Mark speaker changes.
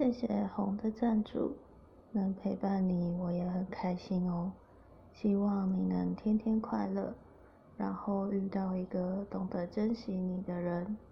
Speaker 1: 谢谢红的赞助能陪伴你我也很开心哦。希望你能天天快乐然后遇到一个懂得珍惜你的人。